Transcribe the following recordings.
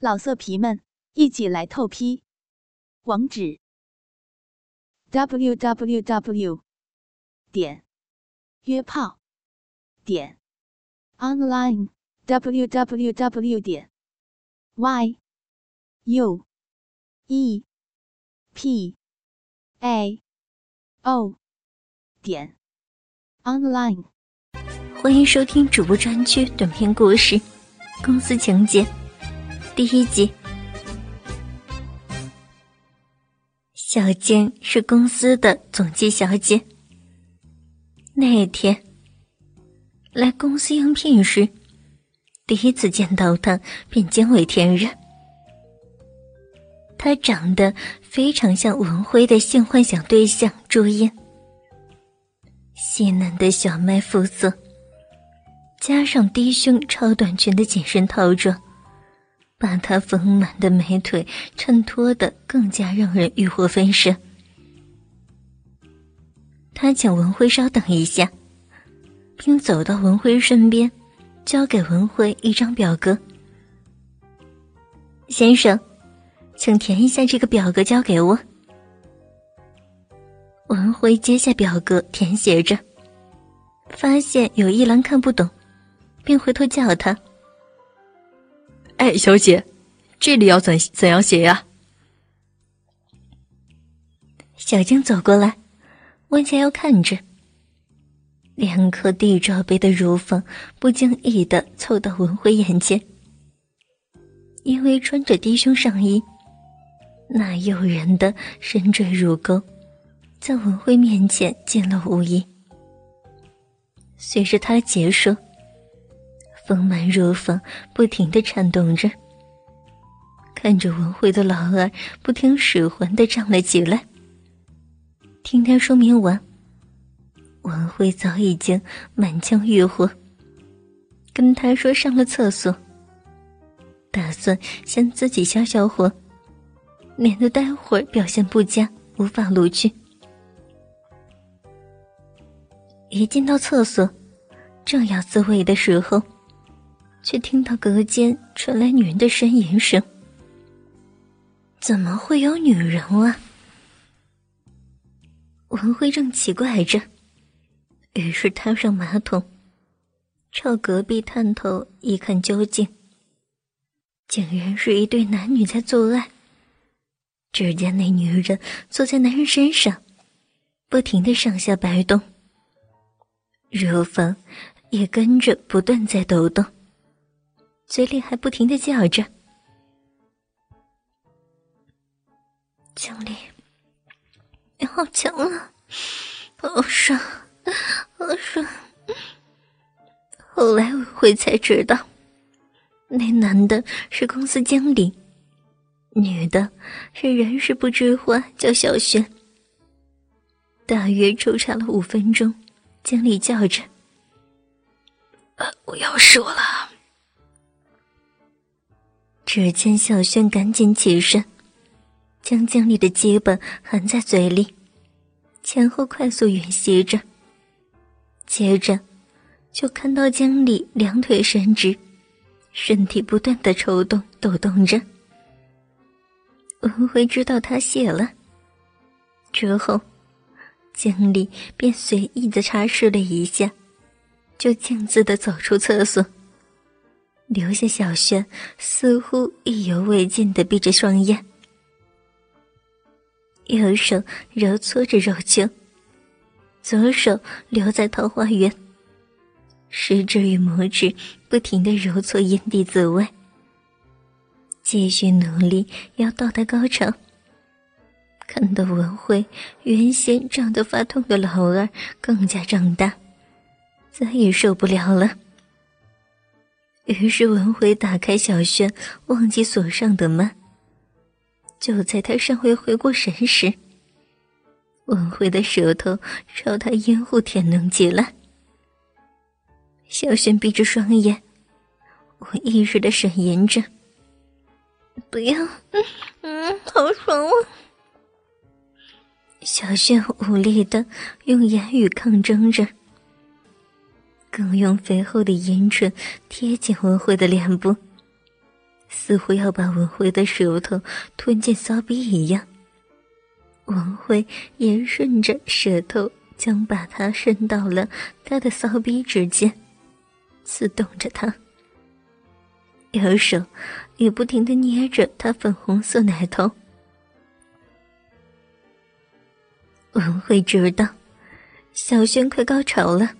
老色皮们，一起来透批！网址：w w w 点约炮点 online w w w 点 y u e p a o 点 online。欢迎收听主播专区短篇故事《公司情节》第一集。小静是公司的总机小姐。那天来公司应聘时，第一次见到她便惊为天人。她长得非常像文辉的性幻想对象朱茵，细嫩的小麦肤色。加上低胸超短裙的紧身套装，把她丰满的美腿衬托的更加让人欲火焚身。他请文辉稍等一下，并走到文辉身边，交给文辉一张表格。先生，请填一下这个表格，交给我。文辉接下表格，填写着，发现有一栏看不懂。便回头叫他：“哎，小姐，这里要怎怎样写呀？”小静走过来，弯下腰看着，两颗地罩杯的乳房不经意的凑到文辉眼前，因为穿着低胸上衣，那诱人的深坠乳沟，在文辉面前显露无遗。随着他的结束。丰满乳房不停的颤动着，看着文辉的老二不听使唤的站了起来。听他说明完，文辉早已经满腔欲火，跟他说上了厕所，打算先自己消消火，免得待会儿表现不佳无法录取。一进到厕所，正要自慰的时候。却听到隔间传来女人的呻吟声。怎么会有女人啊？文辉正奇怪着，于是踏上马桶，朝隔壁探头一看究竟，竟然是一对男女在做爱。只见那女人坐在男人身上，不停的上下摆动，乳房也跟着不断在抖动。嘴里还不停的叫着：“经理，你好强啊，好爽，好爽！”后来我会才知道，那男的是公司经理，女的是人事部之花，叫小轩。大约抽查了五分钟，经理叫着：“呃，我要说了。”只见小轩赶紧起身，将经理的鸡本含在嘴里，前后快速吮吸着。接着，就看到经理两腿伸直，身体不断的抽动抖动着。文辉知道他谢了，之后，经理便随意的擦拭了一下，就径自的走出厕所。留下小轩似乎意犹未尽的闭着双眼，右手揉搓着肉球，左手留在桃花源，食指与拇指不停的揉搓阴蒂自慰，继续努力要到达高潮。看到文辉原先胀得发痛的老二更加胀大，再也受不了了。于是文辉打开小轩忘记锁上的门。就在他尚未回过神时，文辉的舌头朝他咽喉舔弄起来。小轩闭着双眼，无意识的呻吟着：“不要，嗯嗯，好爽啊！”小轩无力的用言语抗争着。更用肥厚的阴唇贴紧文慧的脸部，似乎要把文慧的舌头吞进骚逼一样。文辉也顺着舌头，将把它伸到了他的骚逼之间，刺动着他。右手也不停的捏着他粉红色奶头。文慧知道，小轩快高潮了，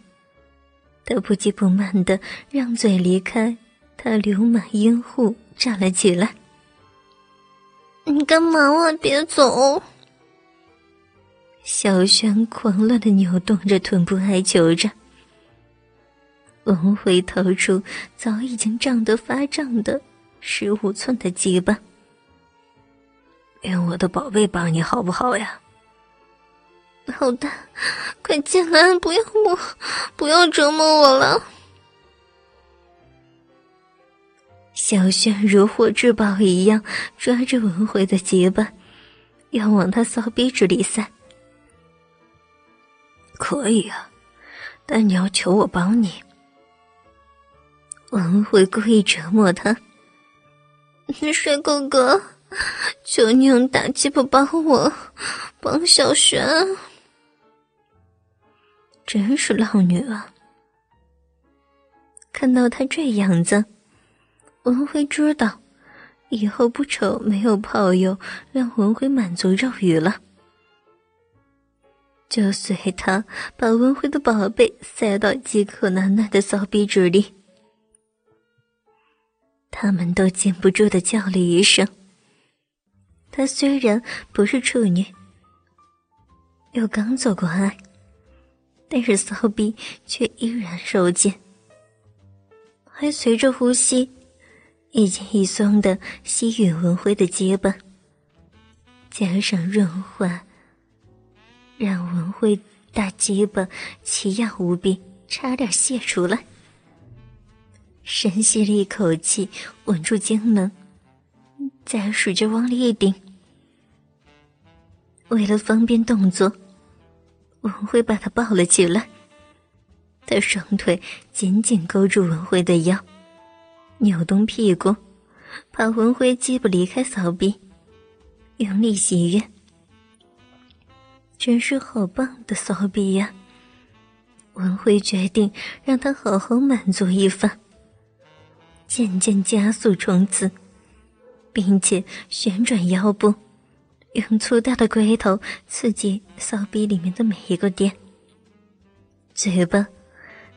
他不急不慢的让嘴离开他流满阴户，站了起来。你干嘛啊？别走！小轩狂乱的扭动着臀部，哀求着。文辉掏出早已经胀得发胀的十五寸的鸡巴，用我的宝贝帮你好不好呀？好的，快进来，不要摸，不要折磨我了。小轩如获至宝一样抓着文辉的结巴，要往他骚逼子里塞。可以啊，但你要求我帮你。文辉故意折磨他，帅哥哥，求你用大鸡巴帮我，帮小轩。真是浪女啊！看到他这样子，文辉知道以后不愁没有炮友让文辉满足肉欲了，就随他把文辉的宝贝塞到饥渴难耐的骚逼嘴里。他们都禁不住的叫了一声。他虽然不是处女，又刚做过爱，但是骚逼却依然受尽，还随着呼吸，一紧一松的吸吮文辉的结巴，加上润滑，让文辉大结巴奇痒无比，差点泄出来。深吸了一口气，稳住精门，再使劲往里一顶。为了方便动作，文辉把他抱了起来。他双腿紧紧勾住文辉的腰，扭动屁股，怕文辉既不离开骚逼，用力喜悦。真是好棒的骚逼呀！文辉决定让他好好满足一番。渐渐加速冲刺，并且旋转腰部，用粗大的龟头刺激骚逼里面的每一个点。嘴巴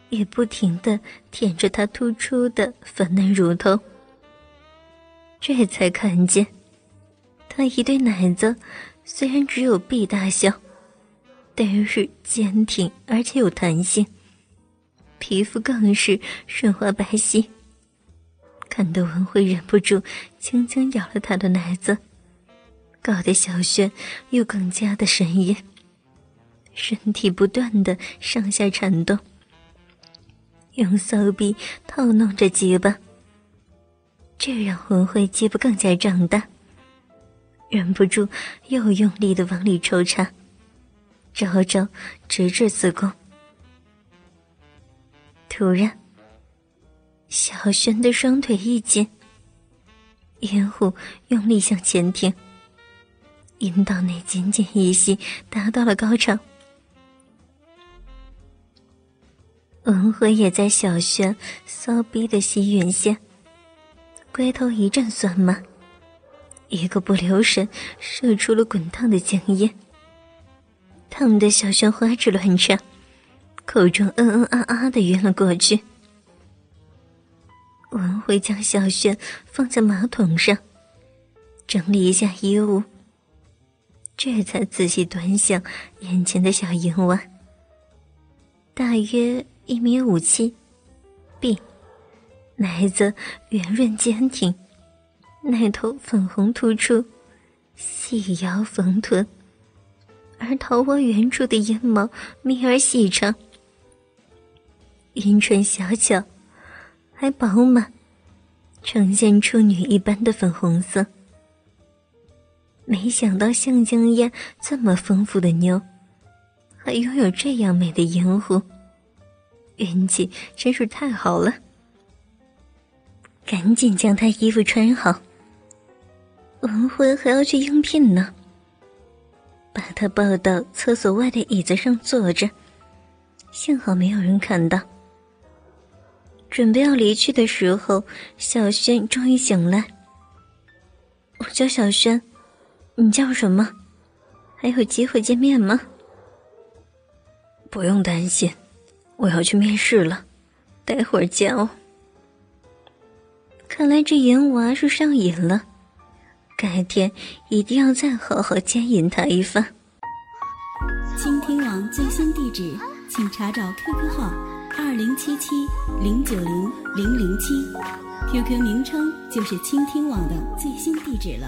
也不停的舔着它突出的粉嫩乳头。这才看见，他一对奶子虽然只有臂大小，但是坚挺而且有弹性，皮肤更是顺滑白皙。看得文辉忍不住轻轻咬了他的奶子，搞得小轩又更加的神隐，身体不断的上下颤动，用骚逼套弄着鸡巴，这让文辉鸡巴更加胀大，忍不住又用力的往里抽插，招招直至子宫。突然。小轩的双腿一紧，烟虎用力向前挺，阴道内紧紧一吸，达到了高潮。文辉也在小轩骚逼的吸吮下，龟头一阵酸麻，一个不留神射出了滚烫的精液，烫得小轩花枝乱颤，口中嗯嗯啊啊的晕了过去。文辉将小轩放在马桶上，整理一下衣物，这才仔细端详眼前的小银娃。大约一米五七，B，奶子圆润坚挺，奶头粉红突出，细腰丰臀，而桃花源处的阴毛密而细长，阴唇小巧。还饱满，呈现处女一般的粉红色。没想到像江烟这么丰富的妞，还拥有这样美的银狐，运气真是太好了。赶紧将他衣服穿好。文辉还要去应聘呢，把他抱到厕所外的椅子上坐着，幸好没有人看到。准备要离去的时候，小轩终于醒来。我叫小轩，你叫什么？还有机会见面吗？不用担心，我要去面试了，待会儿见哦。看来这阎娃是上瘾了。改天一定要再好好奸淫他一番。倾听网最新地址，请查找 QQ 号二零七七零九零零零七，QQ 名称就是倾听网的最新地址了。